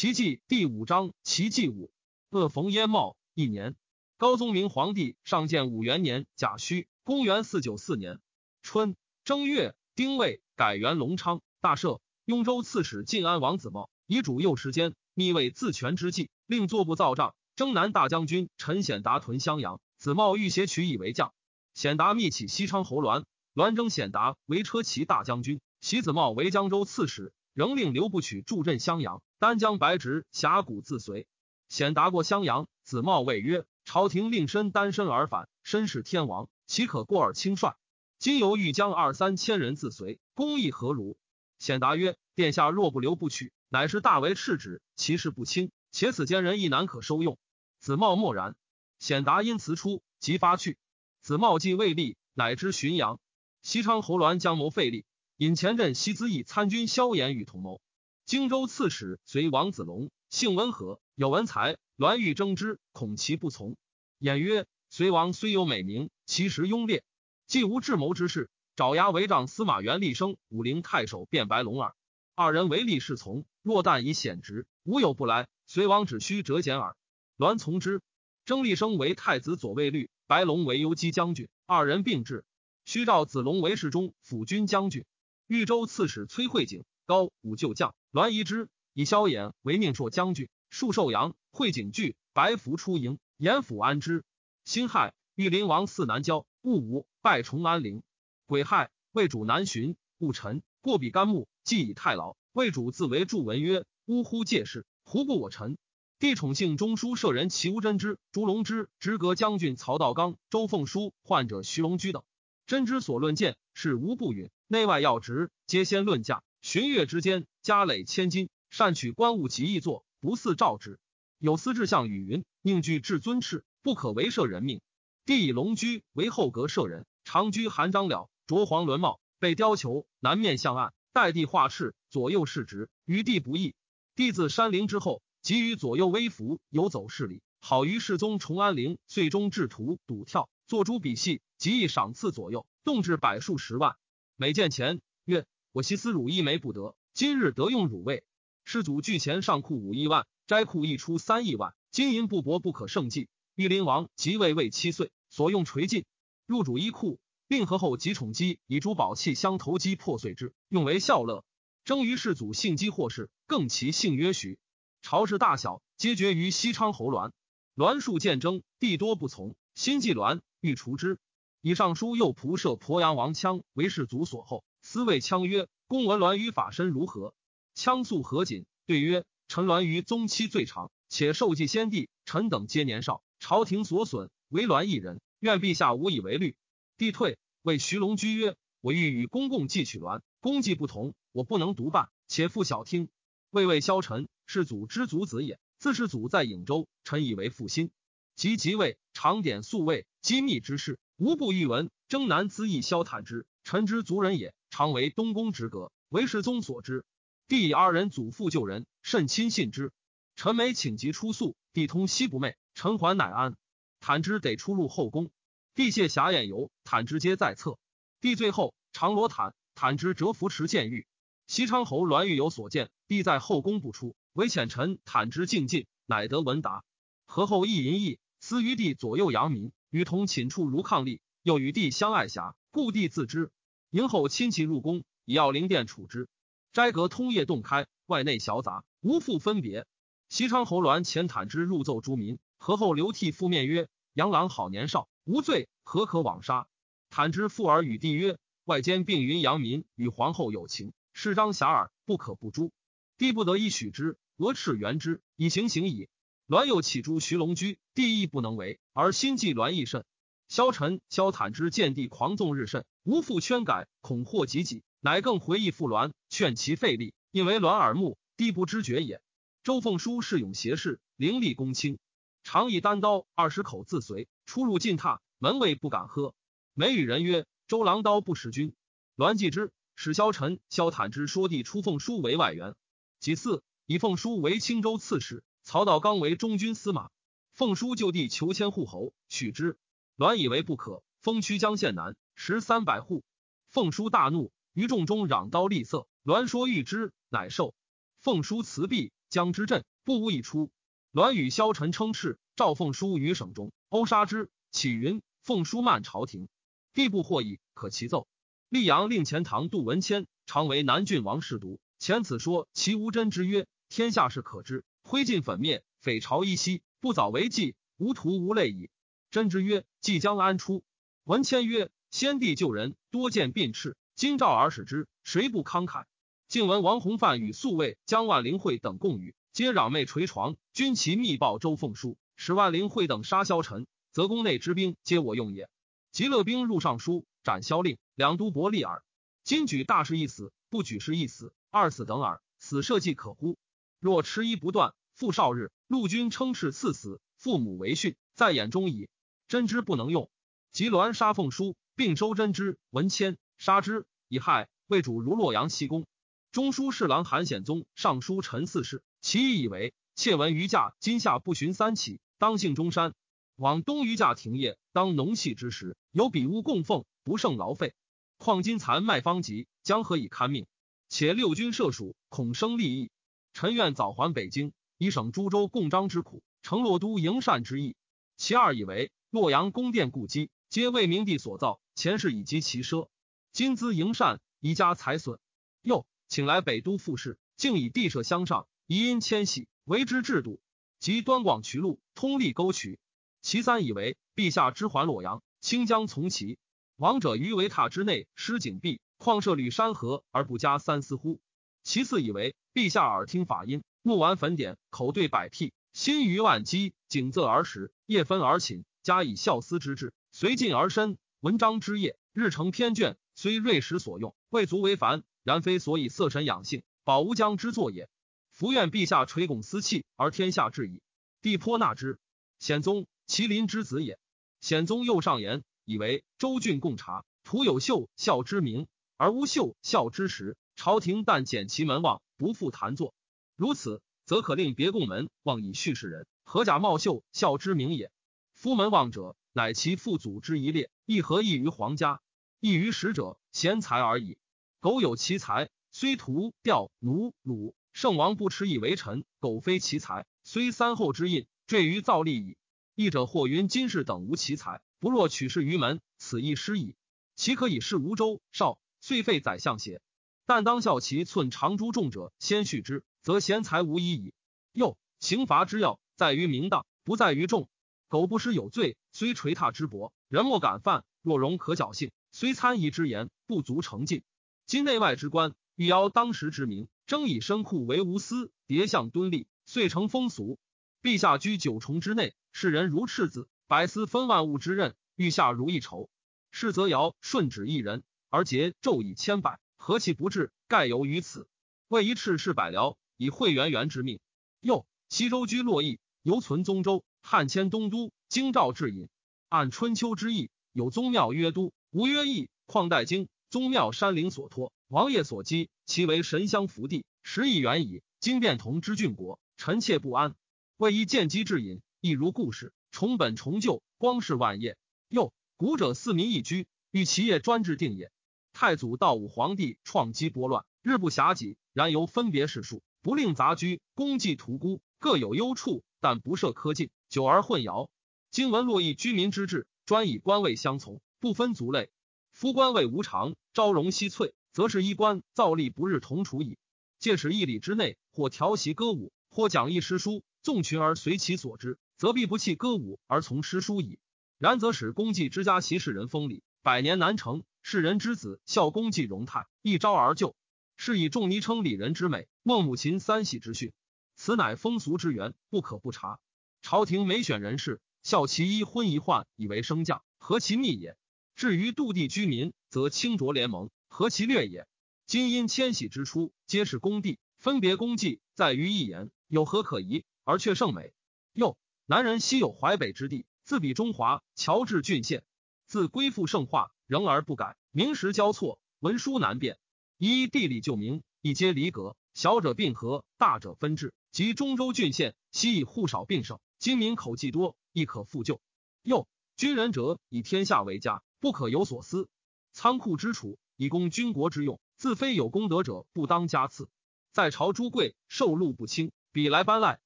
齐记第五章，齐记五。恶逢燕茂一年，高宗明皇帝上建武元年甲戌，公元四九四年春正月丁未，改元隆昌。大赦。雍州刺史晋安王子茂遗主右时间，密为自权之计，令作部造帐。征南大将军陈显达屯襄阳，子茂欲挟取以为将。显达密启西昌侯栾，栾征显达为车骑大将军，袭子茂为江州刺史，仍令刘不取助镇襄阳。丹江白直峡谷自随，显达过襄阳，子茂谓曰：“朝廷令身单身而返，身是天王，岂可过而轻率？今犹欲将二三千人自随，公义何如？”显达曰：“殿下若不留不取，乃是大为赤旨，其事不轻。且此间人亦难可收用。”子茂默然。显达因辞出，即发去。子茂既未立，乃知浔阳。西昌侯栾将谋废立，引前镇西资义参军萧衍与同谋。荆州刺史随王子龙，性温和，有文才。栾欲征之，恐其不从。言曰：“隋王虽有美名，其实庸劣，既无智谋之士。爪牙为丈司马元立生、武陵太守卞白龙耳。二人唯利是从，若但以显职，无有不来。隋王只需折简耳。栾从之。征立生为太子左卫律，白龙为游击将军，二人并至。须召子龙为侍中、辅军将军。豫州刺史崔惠景。”高武旧将栾仪之以萧衍为命朔将军，戍寿阳。会景惧，白服出营，严府安之。辛亥，豫灵王嗣南郊，戊午，拜崇安陵。癸亥，魏主南巡，戊辰，过比干木，既以太牢。魏主自为祝文曰：“呜呼！介事，胡不我臣？”帝宠幸中书舍人齐无真之、朱龙之、直阁将军曹道刚、周凤书、患者徐龙居等。真之所论见，是无不允，内外要职，皆先论价。旬月之间，家累千金，善取官物及义作，不似赵之。有司志相与云：“宁具至尊敕，不可违赦人命。”帝以龙居为后阁舍人，长居韩张了，着黄纶帽，被貂裘，南面向岸，代帝画敕，左右侍直，于帝不义。帝自山陵之后，即于左右微服，游走势力，好于世宗崇安陵，最终制图赌跳，作诸笔戏，即以赏赐左右，动至百数十万。每见钱曰。我惜思汝一枚不得，今日得用汝位。世祖聚钱上库五亿万，斋库一出三亿万，金银布帛不可胜计。玉林王即位未七岁，所用垂尽，入主一库，令和后及宠姬以珠宝器相投机破碎之，用为笑乐。征于世祖幸姬祸事，更其姓曰徐。朝事大小，皆决于西昌侯栾。栾数见征，帝多不从，心忌栾，欲除之。以上书又仆射鄱阳王羌为世祖所厚。司谓羌曰：“公闻栾于法身如何？”羌素何谨对曰：“臣栾于宗期最长，且受祭先帝，臣等皆年少，朝廷所损，唯栾一人。愿陛下无以为虑。”帝退，谓徐龙居曰：“我欲与公共祭取栾，功绩不同，我不能独办，且复小听。”魏魏萧臣，世祖之族子也。自世祖在颍州，臣以为父心。及即位，常典宿卫，机密之事，无不欲闻。征南资议萧坦之，臣之族人也。常为东宫之阁，为世宗所知。帝以二人祖父救人，甚亲信之。臣每请疾出宿，帝通西不寐。臣还乃安。坦之得出入后宫，帝谢遐宴游，坦之皆在侧。帝最后常罗坦，坦之折扶持见狱。西昌侯栾玉有所见，帝在后宫不出，唯遣臣坦之进进，乃得闻答。何后亦淫逸，私于帝左右扬民，与同寝处如伉俪，又与帝相爱遐，故帝自知。迎后亲戚入宫，以要灵殿处之。斋阁通夜洞开，外内小杂，无复分别。西昌侯栾遣坦之入奏诸民，何后流涕覆面曰：“杨郎好年少，无罪，何可枉杀？”坦之复而与帝曰：“外间并云阳民与皇后有情，是张遐迩，不可不诛。帝不得已许之，俄斥援之，以行刑矣。”栾又起诛徐龙居，帝亦不能为，而心忌栾亦甚。萧臣、萧坦之见帝狂纵日甚，无复圈改，恐祸及己，乃更回忆复栾，劝其费力，因为栾耳目，帝不知觉也。周凤书恃勇挟势，凌厉公卿，常以单刀二十口自随，出入进榻，门卫不敢喝。每与人曰：“周郎刀不识君。”栾继之，使萧臣、萧坦之说帝出凤书为外援。其次，以凤书为青州刺史，曹道刚为中军司马。奉书就地求迁户侯，许之。栾以为不可，封曲江县南，十三百户。奉书大怒，于众中嚷刀厉色。栾说欲之，乃受。奉书辞毕，将之镇，不无一出。栾与、萧晨称斥，召奉书于省中，殴杀之。启云：奉书慢朝廷，必不获意，可其奏。溧阳令钱塘杜文谦，常为南郡王侍读。前此说其无真之曰：天下事可知，灰烬粉灭，匪朝依稀，不早为计，无徒无泪矣。真之曰：即将安出？文谦曰：先帝救人，多见病赤，今召而使之，谁不慷慨？晋闻王弘范与宿卫江万灵会等共语，皆攘妹捶床。军旗密报周凤书，使万灵会等杀萧臣，则宫内之兵皆我用也。极乐兵入尚书，斩萧令。两都伯利耳。今举大事一死，不举事一死，二死等耳。死社稷可乎？若迟疑不断，复少日，陆军称斥赐死，父母为训，在眼中矣。真之不能用。及鸾杀凤书，并收真之、文谦，杀之以害。魏主如洛阳西宫。中书侍郎韩显宗上书陈四世，其意以为：窃闻余驾今夏不寻三起，当幸中山。往东余驾停业，当农系之时，有比屋供奉，不胜劳费。况今残麦方急，将何以堪命？且六军设署，恐生利益。臣愿早还北京，以省诸州共章之苦，成洛都营善之意。其二以为洛阳宫殿故基，皆为明帝所造，前世以及其奢。今资营善，宜加财损。又请来北都复事，竟以地设相上，宜因迁徙为之制度。及端广渠路，通利沟渠。其三以为陛下之还洛阳，清江从其。王者于围塔之内施井壁，况设履山河而不加三思乎？其次以为陛下耳听法音，目玩粉典，口对百辟，心于万机，景仄而始，夜分而寝，加以孝思之志，随进而深。文章之业，日成篇卷，虽锐时所用，未足为凡，然非所以色神养性，保无疆之作也。伏愿陛下垂拱思器，而天下治矣。帝颇纳之。显宗麒麟之子也。显宗又上言。以为周郡贡察，徒有秀孝之名，而无秀孝之实。朝廷但减其门望，不复谈作。如此，则可令别贡门望以叙事人，何假冒秀孝之名也？夫门望者，乃其父祖之一列，亦何异于皇家？异于使者，贤才而已。苟有其才，虽屠吊奴虏，圣王不耻以为臣；苟非其才，虽三后之印，坠于造立矣。义者或云今世等无其才。不若取士于门，此亦失矣。其可以是吴州少，遂废宰相邪？但当效其寸长诸众者，先续之，则贤才无疑矣。又刑罚之要，在于明当，不在于众。苟不失有罪，虽垂榻之薄，人莫敢犯；若容可侥幸，虽参议之言，不足成进。今内外之官，欲邀当时之名，争以身库为无私，叠相敦立，遂成风俗。陛下居九重之内，世人如赤子。百司分万物之任，欲下如一筹。是则尧顺止一人，而桀纣以千百，何其不至？盖由于此。为一赤是百僚，以会元元之命。又西周居洛邑，犹存宗周。汉迁东都，京兆至尹。按春秋之意，有宗庙曰都，无曰邑。况代京宗庙山陵所托，王爷所积，其为神乡福地，时亦远矣。今变同之郡国，臣妾不安。为一见机至尹，亦如故事。重本重旧，光是万业。又古者四民一居，欲其业专制定也。太祖道武皇帝创基拨乱，日不暇己，然由分别世数，不令杂居，功绩屠孤，各有优处，但不设苛禁，久而混淆。今闻洛邑居民之志，专以官位相从，不分族类。夫官位无常，朝荣夕翠，则是衣冠造吏不日同处矣。借使一里之内，或调习歌舞，或讲义诗书，纵群而随其所之。则必不弃歌舞而从诗书矣。然则使公绩之家习世人风礼，百年难成。世人之子效公绩荣泰，一朝而就。是以仲尼称礼人之美，孟母秦三喜之训。此乃风俗之源，不可不察。朝廷每选人士，效其一婚一换，以为升降，何其密也？至于杜地居民，则清浊联盟，何其略也？今因迁徙之初，皆是公地，分别公绩，在于一言，有何可疑？而却甚美。又。南人昔有淮北之地，自比中华，乔治郡县，自归附圣化，仍而不改，名实交错，文书难辨。依地理旧名，一皆离隔，小者并合，大者分治。及中州郡县，昔以户少并盛，今民口既多，亦可复旧。又军人者以天下为家，不可有所思。仓库之储，以供军国之用，自非有功德者，不当加赐。在朝诸贵受禄不轻，彼来班赖，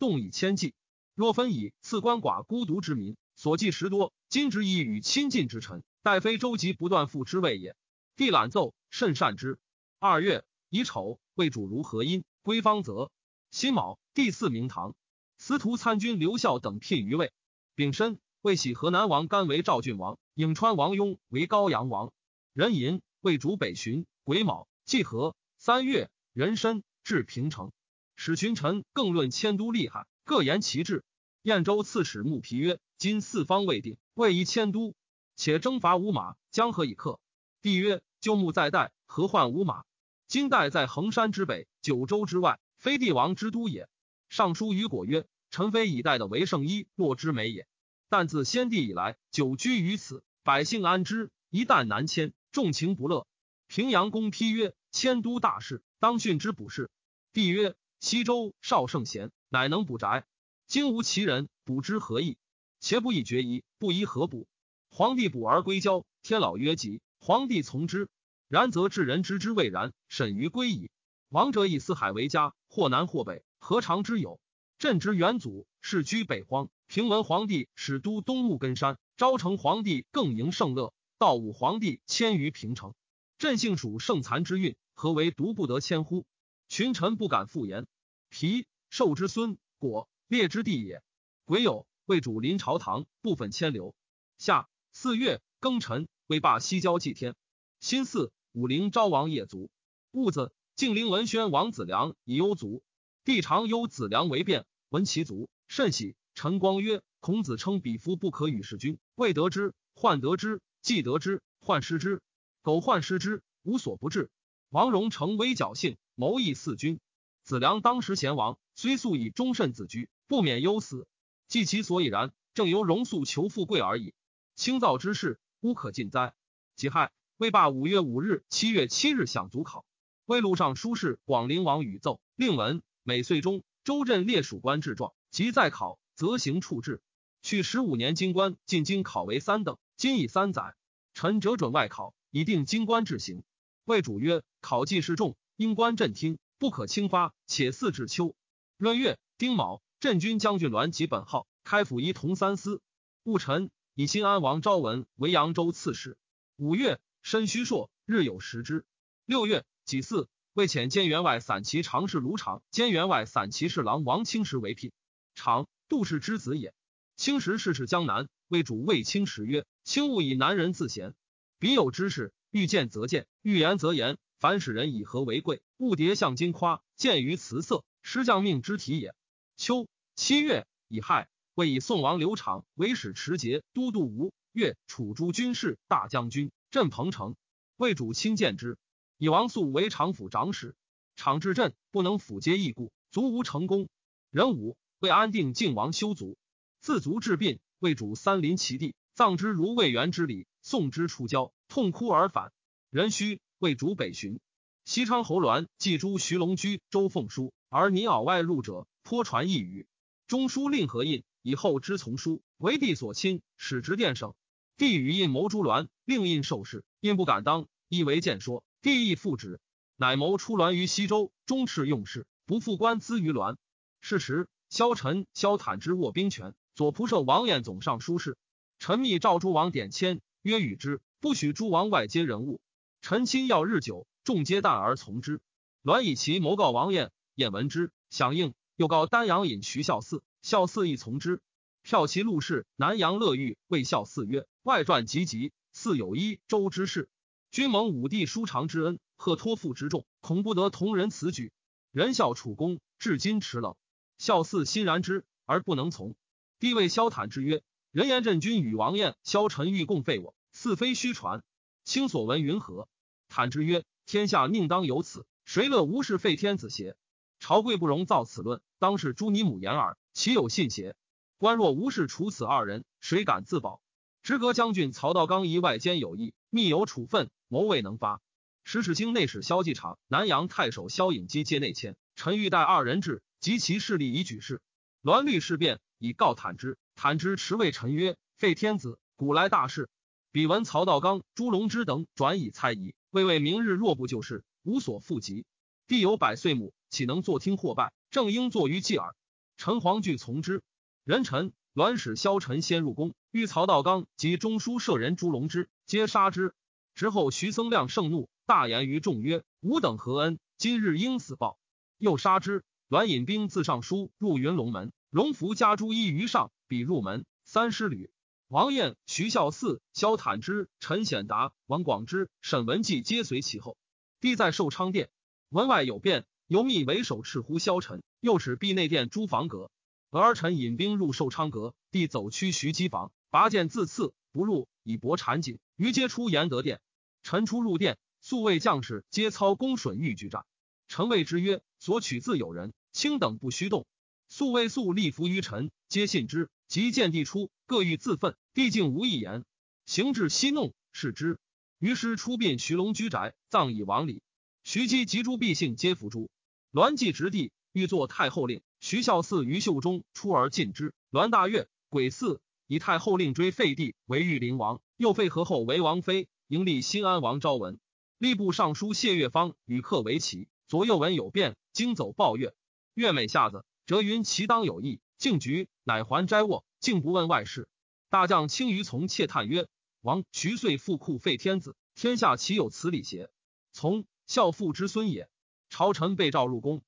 动以千计。若分以赐官寡孤独之民，所计实多。今之意与亲近之臣，待非周急不断复之谓也。帝览奏，甚善之。二月乙丑，魏主如何阴，归方泽。辛卯，第四明堂。司徒参军刘孝等聘于魏。丙申，魏喜河南王甘为赵郡王，颍川王雍为高阳王。壬寅，魏主北巡。癸卯，季和。三月，壬申，至平城。使群臣更论迁都厉害，各言其志。燕州刺史穆皮曰：“今四方未定，未宜迁都，且征伐无马，将何以克？”帝曰：“旧木在代，何患无马？今代在衡山之北，九州之外，非帝王之都也。”尚书于果曰：“臣非以代的为圣衣，若之美也。但自先帝以来，久居于此，百姓安之。一旦南迁，众情不乐。平阳公批曰：‘迁都大事，当训之补事。’帝曰。”西周少圣贤，乃能补宅。今无其人，补之何益？且不以决疑，不宜何补？皇帝补而归交，天老曰吉，皇帝从之。然则治人知之未然，审于归矣。王者以四海为家，或南或北，何尝之有？朕之元祖世居北荒，平文皇帝始都东木根山，昭成皇帝更迎盛乐，道武皇帝迁于平城。朕幸属圣残之运，何为独不得迁乎？群臣不敢复言。皮寿之孙，果列之地也。癸酉，魏主临朝堂，部分迁流。夏四月庚辰，魏罢西郊祭天。辛巳，武陵昭王业卒。戊子，晋陵文宣王子良以忧卒。帝常忧子良为变，闻其卒，甚喜。陈光曰：“孔子称彼夫不可与世君，未得之，患得之，既得之，患失之。苟患失之，无所不至。”王戎诚微侥幸，谋议四君。子良当时贤王，虽素以忠慎自居，不免忧死。计其所以然，正由荣素求富贵而已。清造之事，无可尽哉？己亥，魏罢五月五日、七月七日享足考。魏录上书事广陵王宇奏，令文每岁中，州镇列属官制状，即再考，则行处置。去十五年京官进京考为三等，今已三载，臣折准外考，以定京官制行。魏主曰。考绩示众，应官朕听，不可轻发。且四至秋闰月丁卯，镇军将军栾及本号，开府仪同三司。戊辰，以新安王昭文为扬州刺史。五月，申虚朔，日有食之。六月己巳，为遣监员外散骑常侍卢长、监员外散骑侍郎王清时为聘。长，杜氏之子也。清时世世江南，为主魏清时曰：“卿勿以南人自贤，彼有知识，欲见则见，欲言则言。”凡使人以和为贵，勿迭向金夸，见于辞色，师将命之体也。秋七月乙亥，为以宋王刘长为使持节都督吴越楚诸军事大将军，镇彭城。魏主亲见之，以王肃为长府长史。场治镇不能抚接义故，卒无成功。壬午，为安定靖王修卒，自卒治病，魏主三临其地，葬之如魏元之礼，送之出郊，痛哭而返。壬戌。为主北巡，西昌侯栾寄诸徐龙居、周凤书，而泥袄外入者，颇传一语。中书令何印以后之从书，为帝所亲，使直殿省。帝与印谋诛栾，令印受事，印不敢当，亦为谏说。帝亦复旨，乃谋出栾于西周，终斥用事，不复官资于栾。是时，萧臣、萧坦之握兵权，左仆射王彦总上书事。臣密召诸王典签，曰：“与之，不许诸王外接人物。”臣亲要日久，众皆惮而从之。栾以其谋告王晏，晏闻之，响应。又告丹阳尹徐孝嗣，孝嗣亦从之。票其陆氏南阳乐玉谓孝嗣曰：“外传急急，嗣有一周之事。君蒙武帝叔长之恩，贺托付之重，恐不得同人此举。仁孝楚公至今持冷。孝嗣欣然之，而不能从。帝谓萧坦之曰：‘人言朕君与王晏、萧臣欲共废我，似非虚传。卿所闻云何？’”坦之曰：“天下宁当有此？谁乐无事废天子邪？朝贵不容造此论，当是诛你母言耳。岂有信邪？官若无事处此二人，谁敢自保？直阁将军曹道刚疑外间有意，密有处分，谋未能发。使使卿内史萧继长、南阳太守萧颖基皆内迁。臣欲待二人至，及其势力以举事。栾律事变，以告坦之。坦之持谓臣曰：废天子，古来大事。彼闻曹道刚、朱龙之等转以猜疑。魏魏明日若不救事，无所复及。必有百岁母，岂能坐听或拜？正应坐于继耳。陈黄惧从之。人臣栾使萧臣先入宫，遇曹道刚及中书舍人朱龙之，皆杀之。之后徐僧亮盛怒，大言于众曰：“吾等何恩？今日应死报。”又杀之。栾引兵自尚书入云龙门，荣福加诸衣于上，比入门三师旅。王彦、徐孝嗣、萧坦之、陈显达、王广之、沈文季皆随其后。帝在寿昌殿，门外有变，由密为首斥呼萧臣，又使闭内殿诸房阁。俄儿臣引兵入寿昌阁，帝走趋徐机房，拔剑自刺，不入，以搏缠锦。于皆出延德殿，臣出入殿，宿卫将士皆操弓弩欲拒战。臣谓之曰：“所取自有人，卿等不须动。”宿卫素立服于臣，皆信之。即见帝出，各欲自奋，帝竟无一言。行至息怒，视之。于是出殡徐龙居宅，葬以王礼。徐姬及诸毕姓皆伏诛。栾既执帝，欲作太后令。徐孝嗣于袖中出而进之。栾大悦，癸巳，以太后令追废帝为玉陵王，又废何后为王妃，迎立新安王昭文。吏部尚书谢月方与客为棋，左右闻有变，惊走报月。月美下子，折云其当有意。敬局，乃还斋卧，竟不问外事。大将青于从窃叹曰：“王徐遂复库废天子，天下岂有此理邪？”从孝父之孙也。朝臣被召入宫，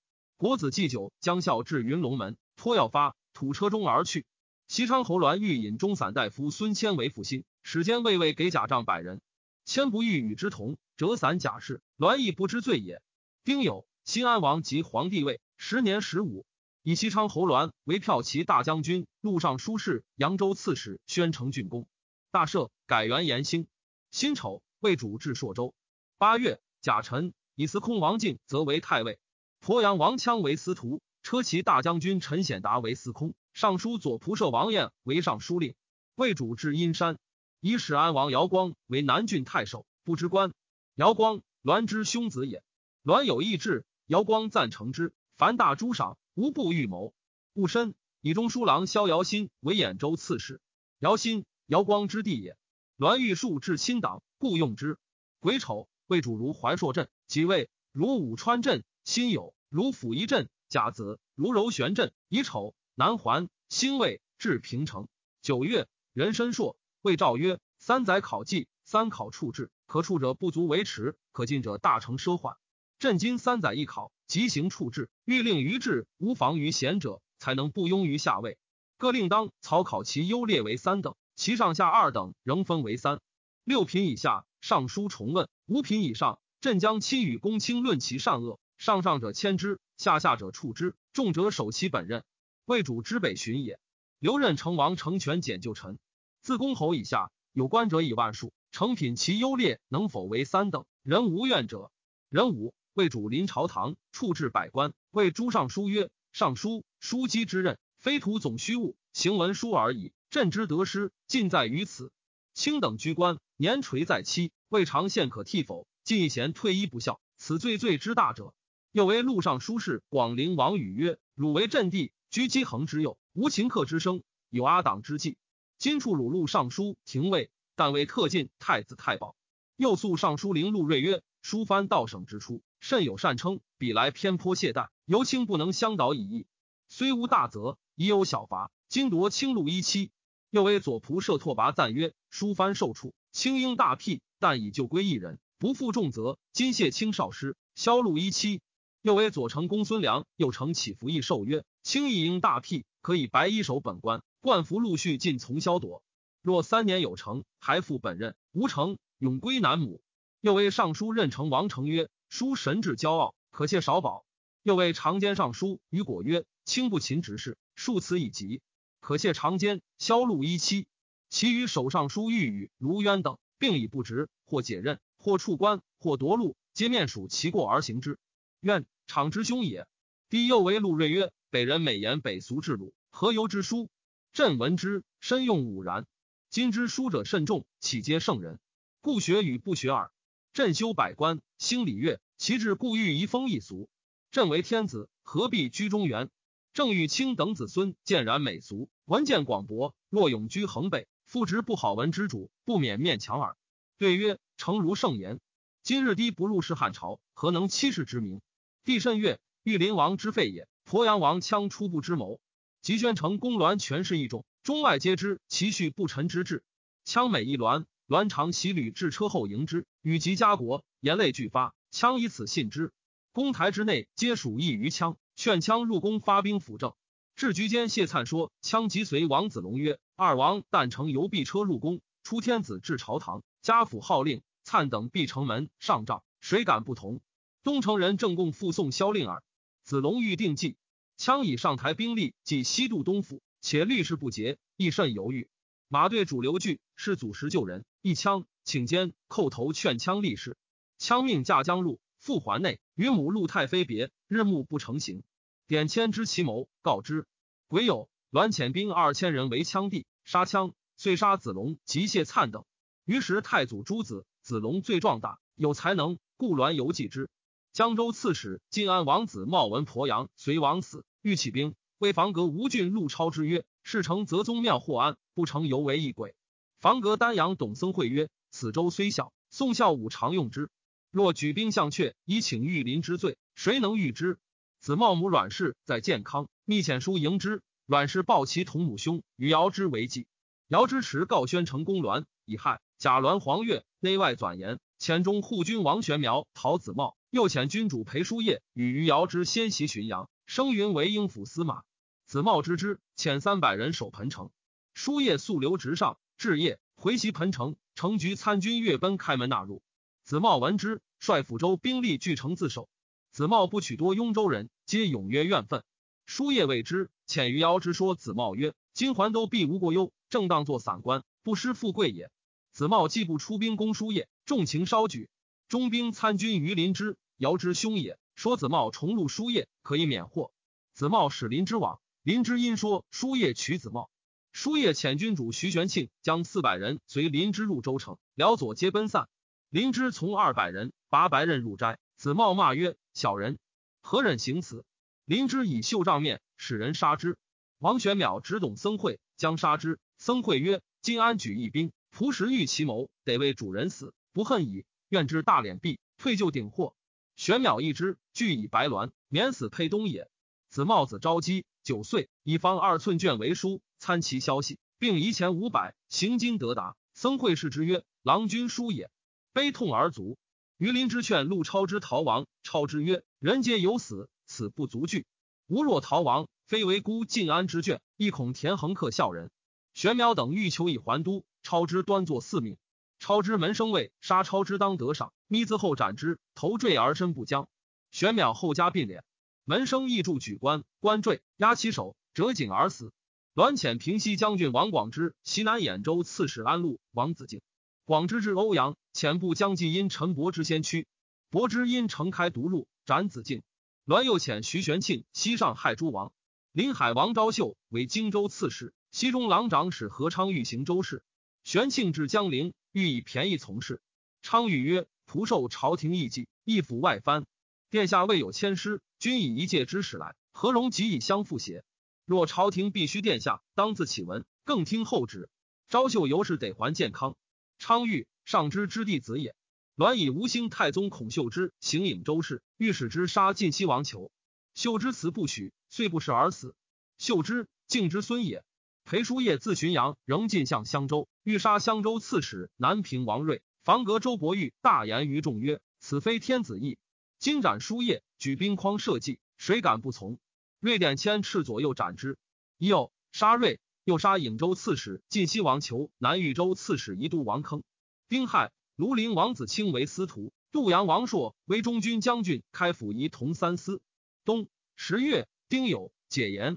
国子祭酒将孝至云龙门，托要发，土车中而去。西昌侯栾欲引中散大夫孙谦为副心，使监卫尉给甲仗百人。谦不欲与之同，折散甲士。栾亦不知罪也。丁酉，新安王即皇帝位，时年十五。以西昌侯栾为骠骑大将军、录尚书事、扬州刺史，宣城郡公。大赦，改元延兴。辛丑，为主治朔州。八月，甲辰，以司空王进则为太尉，鄱阳王羌为司徒，车骑大将军陈显达为司空，尚书左仆射王彦为尚书令。魏主治阴山，以始安王姚光为南郡太守，不知官。姚光，栾之兄子也。栾有义志，姚光赞成之，凡大诸赏。无不预谋，戊申，以中书郎萧尧新为兖州刺史。尧新，尧光之弟也。栾玉树至亲党，故用之。癸丑，魏主如怀朔镇，即位如武川镇。辛酉，如府一镇。甲子，如柔玄镇。乙丑，南还。辛未，至平城。九月，壬申朔，谓诏曰：三载考绩，三考处置，可处者不足为耻，可进者大成奢缓。朕今三载一考。即行处置，欲令于治无妨于贤者，才能不庸于下位。各令当草考其优劣为三等，其上下二等仍分为三。六品以下，尚书重问；五品以上，朕将亲与公卿论其善恶。上上者迁之，下下者处之，重者守其本任。魏主之北巡也。留任成王成权简就臣。自公侯以下，有官者以万数，成品其优劣能否为三等，人无怨者。人五。为主临朝堂，处置百官。谓诸尚书曰：“尚书书机之任，非图总虚务，行文书而已。朕之得失，尽在于此。卿等居官，年垂在期，未尝献可替否？进贤退一不孝，此罪罪之大者。”又为陆上书事广陵王语曰：“汝为阵地，居姬衡之右，无秦客之声，有阿党之计。今处汝陆尚书廷尉，但为特进太子太保。”又诉尚书令陆睿曰：“书藩道省之初。”甚有善称，彼来偏颇懈怠，尤卿不能相导以义。虽无大责，已有小罚。今夺青禄一期，又为左仆射拓跋赞曰：“书藩受处，卿应大辟，但以就归一人，不负重责。今谢卿少师，销禄一期。”又为左丞公孙良，又承起服役受曰：“卿亦应大辟，可以白衣守本官，冠服陆续尽从萧夺。若三年有成，还复本任；无成，永归南亩。”又为尚书任丞王成曰。书神志骄傲，可谢少保。又为长监尚书于果曰：“轻不勤直事，数此以及，可谢长监销路一期。其余守尚书御宇、卢渊等，并以不职，或解任，或处官，或夺禄，皆面属其过而行之。愿场之兄也。”帝又为陆睿曰：“北人美言北俗至鲁，何由之书？朕闻之，深用武然。今之书者甚众，岂皆圣人？故学与不学耳。朕修百官，兴礼乐。”其志故欲移风易俗。朕为天子，何必居中原？郑玉清等子孙渐然美俗，文见广博。若永居衡北，复执不好文之主，不免面墙耳。对曰：诚如圣言。今日低不入仕汉朝，何能欺世之名？帝甚悦，玉林王之废也。鄱阳王羌初不知谋，及宣城公鸾权势一众，中外皆知其序不臣之志。羌每一鸾，鸾常骑旅至车后迎之，与及家国，言泪俱发。羌以此信之。公台之内皆属意于羌，劝羌入宫发兵辅政。至局间，谢粲说：“羌即随王子龙曰：‘二王但乘游壁车入宫，出天子至朝堂，家府号令，粲等必城门上帐，谁敢不同？’东城人正共附送萧令耳。子龙欲定计，羌以上台兵力，即西渡东府，且律事不节，亦甚犹豫。马队主刘据是祖石救人，一枪请监叩头劝羌立事。羌命驾将入，复还内，与母陆太妃别，日暮不成行。”点千知其谋，告之。癸酉，栾遣兵二千人为羌地，杀羌，遂杀子龙及谢灿等。于是太祖诸子，子龙最壮大，有才能，故栾犹记之。江州刺史晋安王子茂闻鄱阳随王死，欲起兵，为房阁吴郡陆超之曰：“事成则宗庙获安，不成犹为异鬼。”房阁丹阳董僧会曰：“此州虽小，宋孝武常用之。若举兵向阙，以请御林之罪，谁能御之？”子茂母阮氏在建康，密遣书迎之。阮氏报其同母兄与姚之为计。姚之持告宣城公鸾以害贾鸾黄钺，内外转言。遣中护军王玄苗陶子茂，又遣君主裴叔业与余姚之先袭浔阳，升云为应府司马。子茂知之，遣三百人守彭城。叔夜溯流直上，至夜回袭彭城。城局参军越奔开门纳入。子茂闻之，率抚州兵力据城自守。子茂不取多雍州人。皆踊跃怨愤，叔业谓之，遣于尧之说子茂曰：“今还都必无过忧，正当作散官，不失富贵也。”子茂既不出兵攻叔业，重情稍举，中兵参军于林之，遥之兄也。说子茂重入书业，可以免祸。子茂使林之往，林之因说书业取子茂，书业遣军主徐玄庆将四百人随林之入州城，辽左皆奔散。林之从二百人拔白刃入斋，子茂骂曰：“小人！”何忍行此？林之以袖杖面，使人杀之。王玄邈只懂僧会，将杀之。僧会曰：“今安举一兵，仆实欲其谋，得为主人死，不恨矣。愿之大敛臂，退就顶祸。”玄邈一之，俱以白鸾免死沛东也。子茂子昭基九岁，以方二寸卷为书，参其消息，并遗钱五百，行经得达。僧会视之曰：“郎君书也。”悲痛而卒。于林之劝陆超之逃亡，超之曰：“人皆有死，死不足惧。吾若逃亡，非为孤晋安之眷，亦恐田横客笑人。”玄邈等欲求以还都，超之端坐四命。超之门生畏，杀超之当得赏，咪子后斩之，头坠而身不僵。玄邈后加并敛，门生亦助举官，官坠压其手，折颈而死。栾遣平西将军王广之、西南兖州刺史安陆王子敬。广之至欧阳，遣部将计因陈伯之先驱，伯之因城开独入，斩子敬。栾又遣徐玄庆西上害诸王。临海王昭秀为荆州刺史，西中郎长史何昌欲行州事。玄庆至江陵，欲以便宜从事。昌谕曰：“仆受朝廷义计，义府外藩，殿下未有迁师，君以一介之使来，何容即以相复邪？若朝廷必须殿下，当自启文，更听后旨。昭秀由是得还健康。”昌玉上之之弟子也。栾以吴兴太宗孔秀之行颍周事，欲使之杀晋西王求。秀之辞不许，遂不食而死。秀之敬之孙也。裴叔业自浔阳仍进向襄州，欲杀襄州刺史南平王睿。房阁周伯玉大言于众曰：“此非天子意。今斩叔业，举兵匡社稷，谁敢不从？”睿点千赤左右斩之。已有杀睿。又杀颍州刺史晋西王求，南豫州刺史宜都王坑。丁亥，庐陵王子卿为司徒，杜阳王朔为中军将军，开府仪同三司。冬十月，丁酉，解严，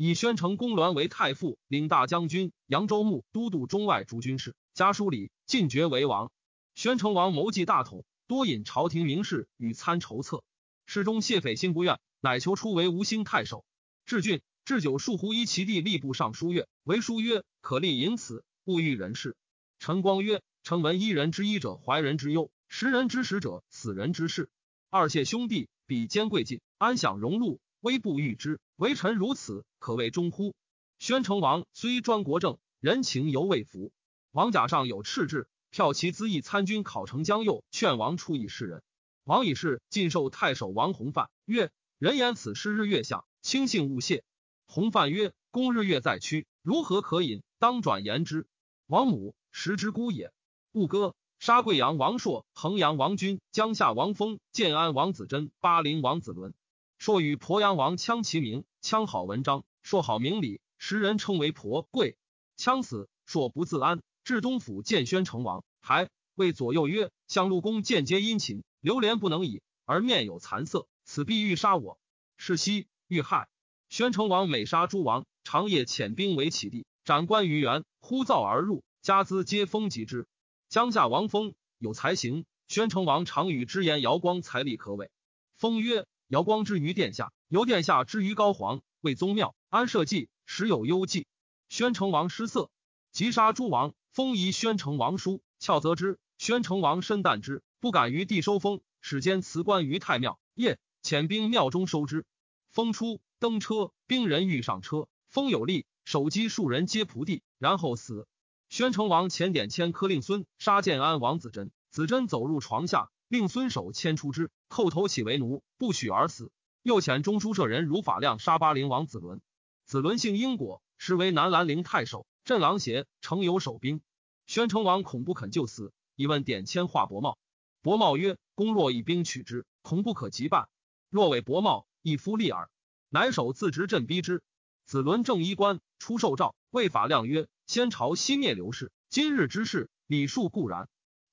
以宣城公鸾为太傅，领大将军、扬州牧、都督中外诸军事。家书里进爵为王。宣城王谋计大统，多引朝廷名士与参筹策。侍中谢斐心不愿，乃求出为吴兴太守。至郡。置酒数胡依其地吏部尚书曰：“为书曰，可立淫此，勿欲人事。”陈光曰：“臣闻一人之一者怀人之忧，十人之十者死人之事。二谢兄弟，比肩贵近，安享荣禄，微不欲之。为臣如此，可谓忠乎？”宣城王虽专国政，人情犹未服。王甲上有赤志，票其资议参军考成江右，劝王出以示人。王以是进授太守王弘范曰：“人言此时日月下，轻信勿泄。弘范曰：“公日月在屈，如何可饮？当转言之。”王母食之孤也。勿歌杀贵阳王朔、衡阳王君、江夏王封、建安王子珍、巴陵王子伦。朔与鄱阳王羌其名，羌好文章，朔好明理，时人称为鄱贵。羌死，朔不自安，至东府见宣成王，还谓左右曰：“相陆公间接殷勤，流连不能已，而面有残色，此必欲杀我。”是夕欲害。宣成王每杀诸王，长夜遣兵围其地，斩关于原，呼噪而入，家资皆封及之。江夏王封有才行，宣成王常与之言姚光才力可畏。封曰：“尧光之于殿下，由殿下之于高皇，为宗庙安社稷，时有忧计。”宣成王失色，急杀诸王。封疑宣成王书，翘则之。宣成王深惮之，不敢于地收封，使兼辞官于太庙。夜遣兵庙中收之。封出登车，兵人欲上车，封有力，手击数人皆仆地，然后死。宣成王遣点签科令孙杀建安王子珍，子珍走入床下，令孙守牵出之，叩头起为奴，不许而死。又遣中书舍人如法亮杀巴陵王子伦，子伦姓英果，实为南兰陵太守，镇狼邪，城有守兵。宣城王恐不肯就死，以问典签画伯茂。伯茂曰：“公若以兵取之，恐不可及办。若为伯茂，一夫立耳。乃守自执镇逼之。”子伦正衣冠，出受诏，谓法亮曰。先朝熄灭刘氏，今日之事，礼数固然。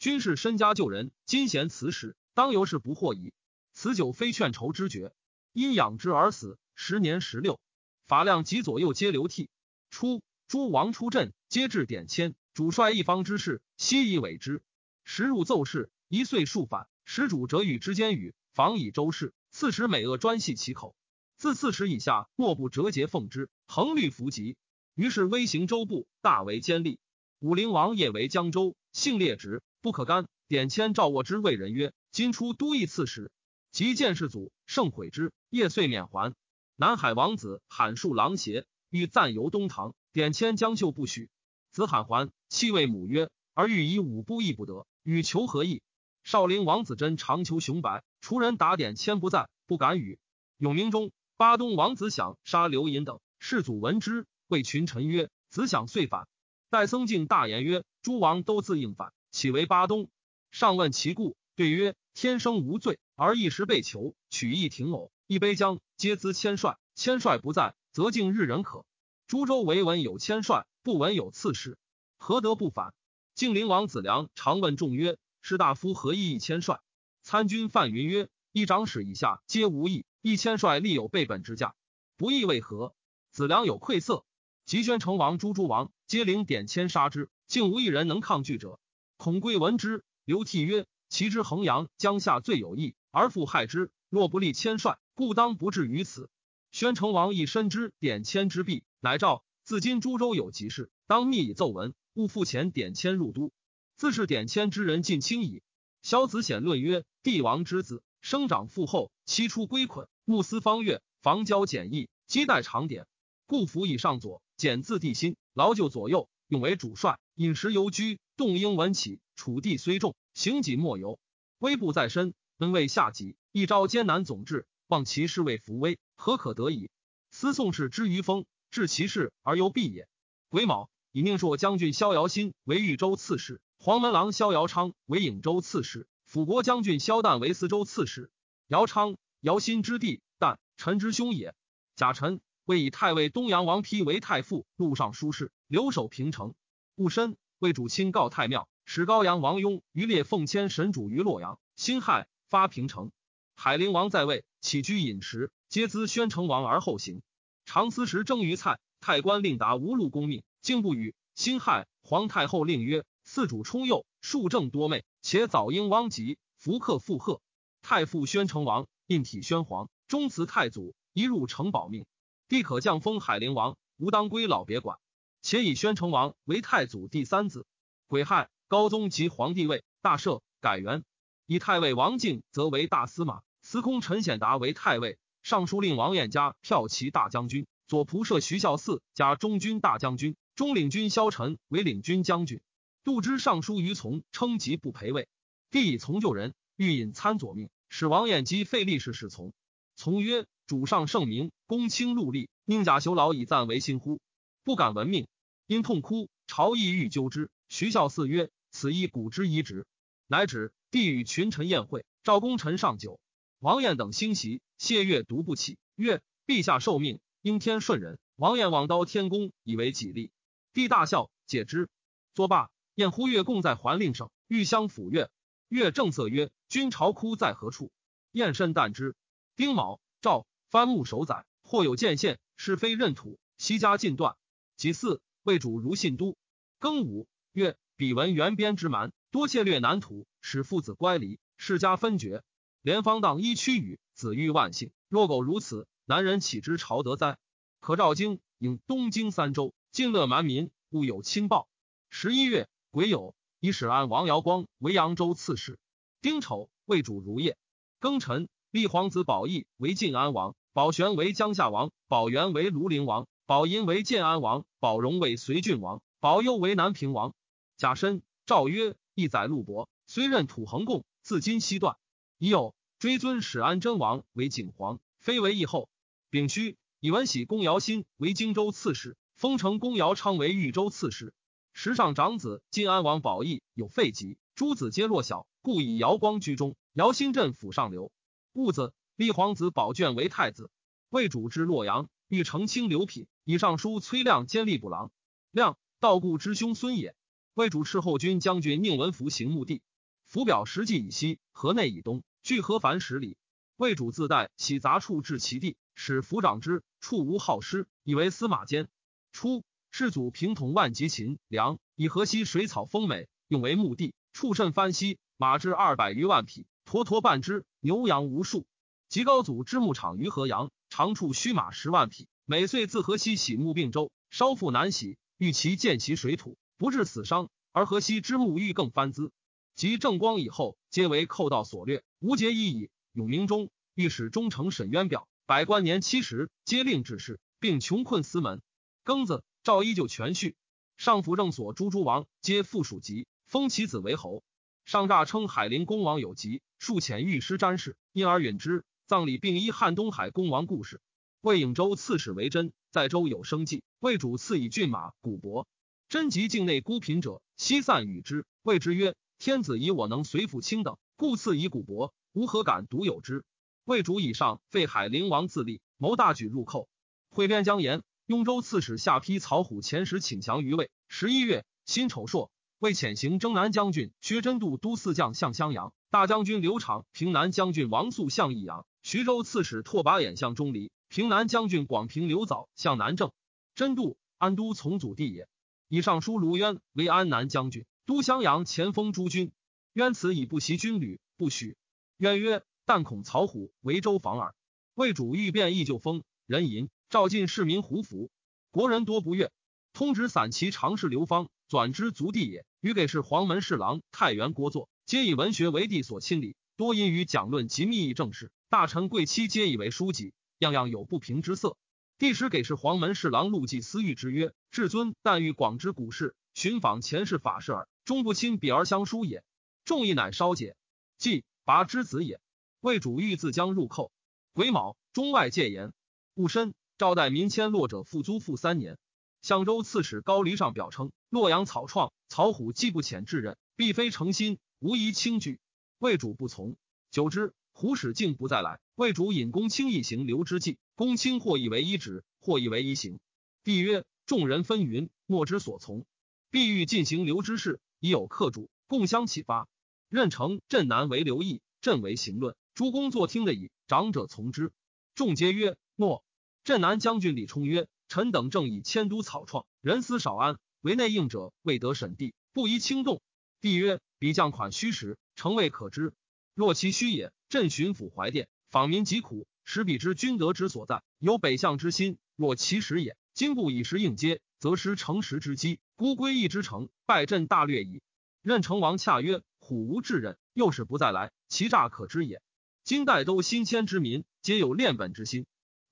君是身家救人，今贤辞时，当由是不惑矣。此酒非劝愁之绝，因养之而死，时年十六。法亮及左右皆流涕。初，诸王出阵，皆至典签，主帅一方之事，悉以委之。时入奏事，一岁数反，使主折与之间语，防以周氏。刺史每恶专系其口，自刺史以下，莫不折节奉之，恒律弗及。于是微行州部，大为坚利。武陵王也为江州，性烈直，不可干。典签赵沃之谓人曰：“今出都邑刺史，及见世祖，盛毁之。夜遂免还。”南海王子罕树狼邪，欲暂游东堂，典签将就不许。子罕还，泣谓母曰：“儿欲以五步亦不得，与求何意？”少陵王子真长求雄白，除人打典签不在，不敢与。永明中，巴东王子想杀刘寅等，世祖闻之。谓群臣曰：“子想遂反。”戴僧敬大言曰：“诸王都自应反，岂为巴东？”上问其故，对曰：“天生无罪，而一时被囚，取义廷偶，一杯浆，皆资千帅。千帅不在，则敬日人可。诸州唯闻有千帅，不闻有刺史，何得不反？”晋灵王子良常问众曰：“士大夫何意一千帅？”参军范云曰：“一长史以下皆无义，一千帅立有备本之价，不义为何？”子良有愧色。及宣成王诸诸王皆领典签杀之，竟无一人能抗拒者。孔贵闻之，流涕曰：“其之衡阳、江夏最有益，而复害之。若不立千帅，故当不至于此。”宣成王亦深知典签之弊，乃诏自今诸州有急事，当密以奏闻，勿复遣典签入都。自是典签之人尽清矣。萧子显论曰：“帝王之子，生长富厚，其出归捆，慕思方月，防交简易，积待长典，故服以上左。”简字地心，劳就左右，用为主帅。饮食犹居，动应闻起。楚地虽重，行己莫由。威不在身，恩为下级。一朝艰难总治，望其事为扶危，何可得矣？思宋氏之于风，治其事而犹避也。癸卯，以宁朔将军萧遥新为豫州刺史，黄门郎萧遥昌为颍州刺史，辅国将军萧旦为司州刺史。姚昌、姚新之弟，旦臣之兄也。甲辰。为以太尉东阳王丕为太傅，录尚书事，留守平城。戊申，为主亲告太庙，使高阳王雍于烈奉迁神主于洛阳。辛亥，发平城。海陵王在位，起居饮食，皆资宣成王而后行。常思时蒸鱼菜，太官令达无禄公命，竟不语。辛亥，皇太后令曰：四主充幼，庶正多媚，且早应汪籍，福克附贺。太傅宣成王印体宣皇，终辞太祖，一入城保命。帝可降封海陵王，吾当归老别管。且以宣成王为太祖第三子。癸亥，高宗即皇帝位，大赦，改元。以太尉王敬则为大司马，司空陈显达为太尉，尚书令王彦嘉骠骑大将军，左仆射徐孝嗣加中军大将军，中领军萧晨为领军将军。杜之尚书于从称疾不陪位。帝以从救人，欲引参左命，使王彦基废立事侍从。从曰：主上圣明，公卿戮力，宁假修劳以赞为心乎？不敢闻命，因痛哭。朝议欲纠之，徐孝嗣曰：“此一古之遗旨。”乃止。帝与群臣宴会，赵功臣上酒，王晏等兴席。谢月独不起，曰：“陛下受命，应天顺人。”王晏往刀天宫，以为己利。帝大笑，解之。作罢，晏呼月共在桓令上，欲相抚月。月正色曰：“君朝哭在何处？”晏甚惮之。丁卯，赵藩木守宰，或有见县，是非任土，西家尽断。己巳，魏主如信都。庚午，月彼闻原边之蛮，多窃掠南土，使父子乖离，世家分绝。连方荡一屈语，子欲万幸。若苟如此，男人岂知朝德哉？可召京，应东京三州，尽乐蛮民，勿有亲暴。十一月，癸酉，以使安王尧光为扬州刺史。丁丑，魏主如夜。庚辰。立皇子宝义为晋安王，宝玄为江夏王，宝元为庐陵王，宝银为建安王，宝荣为随郡王，宝佑为南平王。甲申，诏曰：一载陆伯，虽任土恒贡，自今西断。已有追尊始安贞王为景皇，非为义后。丙戌，以文喜公尧欣为荆州刺史，封城公尧昌为豫州刺史。时上长子晋安王宝义有废疾，诸子皆弱小，故以尧光居中，尧欣镇府上流。戊子，立皇子宝卷为太子。魏主之洛阳，欲澄清流品，以上书崔亮兼吏部郎。亮，道固之兄孙也。魏主斥后军将军宁文福行墓地。府表实际以西，河内以东，距河樊十里。魏主自带起杂处至其地，使府长之，处无好师，以为司马监。初，世祖平统万吉秦梁，以河西水草丰美，用为墓地。畜甚蕃息，马至二百余万匹。驼驼半之，牛羊无数。及高祖之牧场于河阳，长处须马十万匹。每岁自河西徙牧并州，稍复南徙，欲其见其水土，不致死伤。而河西之牧欲更翻滋。及正光以后，皆为寇盗所掠，无节已矣。永明中，御史中丞沈渊表，百官年七十，皆令致仕，并穷困司门。庚子，诏依旧全序。上府正所诸诸王，皆附属籍，封其子为侯。上诈称海陵公王有疾，数遣御师詹事，因而允之。葬礼并依汉东海公王故事。魏颍州刺史为真，在州有生计，魏主赐以骏马、古帛。真及境内孤贫者，悉散与之。谓之曰：“天子以我能随父卿等，故赐以古帛，吾何敢独有之？”魏主以上废海陵王自立，谋大举入寇。会边将言，雍州刺史下邳曹虎前时请降于魏。十一月，辛丑朔。为遣行征南将军薛真度都四将向襄阳，大将军刘长平南将军王肃向益阳，徐州刺史拓跋衍向钟离，平南将军广平刘藻向南郑。真度安都从祖弟也。以上书卢渊为安南将军，都襄阳前锋诸军。渊此以不习军旅，不许。渊曰：“但恐曹虎为州防耳。”魏主欲变义就封人淫，召进市民胡服，国人多不悦。通直散骑常侍刘芳。转之族弟也，余给事黄门侍郎太原郭作，皆以文学为帝所亲礼，多因于讲论及密议政事。大臣贵戚皆以为书籍，样样有不平之色。帝时给事黄门侍郎陆绩私欲之曰：“至尊但欲广知古事，寻访前世法事耳，终不亲彼而相疏也。”众议乃稍解。既拔之子也。魏主欲自将入寇，癸卯，中外戒严。戊申，赵代民迁洛者复租复三年。相州刺史高黎上表称：洛阳草创，曹虎既不遣至任，必非诚心，无疑轻举。魏主不从。久之，胡使竟不再来。魏主引公卿一行留之计，公卿或以为一旨，或以为一行。帝曰：众人纷纭，莫之所从。必欲进行留之事，已有客主，共相启发。任城镇南为刘毅，镇为行论。诸公作听的矣，长者从之。众皆曰：诺。镇南将军李冲曰。臣等正以迁都草创，人思少安，为内应者未得审地，不宜轻动。帝曰：彼将款虚实，诚未可知。若其虚也，朕巡抚怀殿，访民疾苦，使彼知君德之所在，有北向之心。若其实也，今不以时应接，则失诚实之机，孤归义之城，败阵大略矣。任成王洽曰：虎无至任，又使不再来，其诈可知也。今代都新迁之民，皆有练本之心，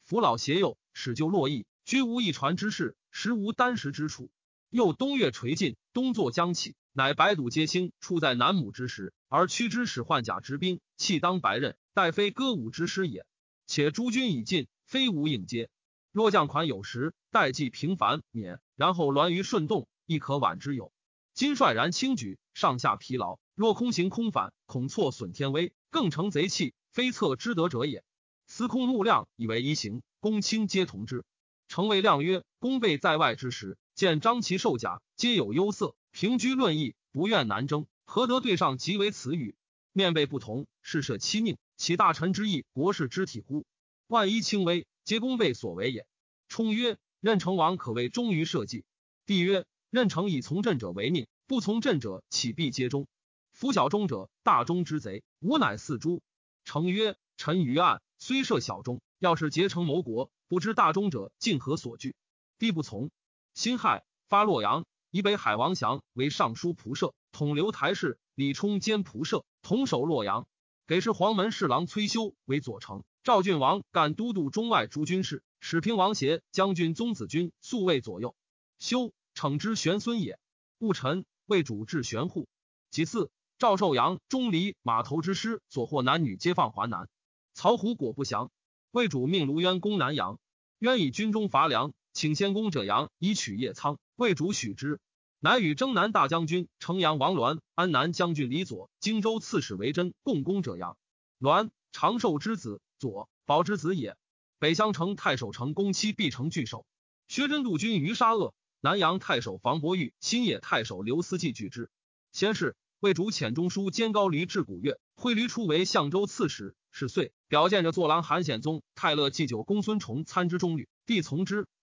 扶老携幼，使就洛邑。居无一传之势，实无单食之处。又东岳垂尽，东作将起，乃白堵皆兴，处在南亩之时，而屈之使换甲执兵，弃当白刃，待非歌舞之师也。且诸军已尽，非无应接。若将款有时，待计平凡免，然后栾于顺动，亦可挽之有。今率然轻举，上下疲劳，若空行空返，恐错损天威，更成贼气，非策之德者也。司空怒亮以为一行，公卿皆同之。成谓亮曰：“公备在外之时，见张齐受甲，皆有忧色，平居论议，不愿南征，何得对上即为此语？面背不同，事涉欺命，岂大臣之意，国事之体乎？万一轻微，皆公备所为也。”冲曰：“任成王可谓忠于社稷。”帝曰：“任成以从政者为命，不从政者岂必皆忠？夫小忠者，大忠之贼，吾乃四诸。”成曰：“臣于案，虽设小忠，要是结成谋国。”不知大忠者，竟何所惧？帝不从。辛亥，发洛阳，以北海王祥为尚书仆射，统留台事；李冲兼仆射，统守洛阳。给事黄门侍郎崔修为左丞。赵郡王干都督中外诸军事，使平王协将军宗子君素卫左右。修惩之玄孙也。戊辰，为主治玄户。其次，赵寿阳钟离马头之师所获男女皆放还南。曹虎果不降，魏主命卢渊攻南阳。渊以军中乏粮，请先公者阳以取叶仓，魏主许之。乃与征南大将军城阳王鸾、安南将军李左、荆州刺史韦真共攻者阳。鸾长寿之子，左保之子也。北襄城太守城公期必成拒守。薛真度军于沙恶，南阳太守房伯玉、新野太守刘思济拒之。先是，魏主遣中书监高驴至古月，挥驴出为相州刺史。是岁，表见着坐郎韩显宗、泰勒祭酒公孙崇参之中吕，帝从之。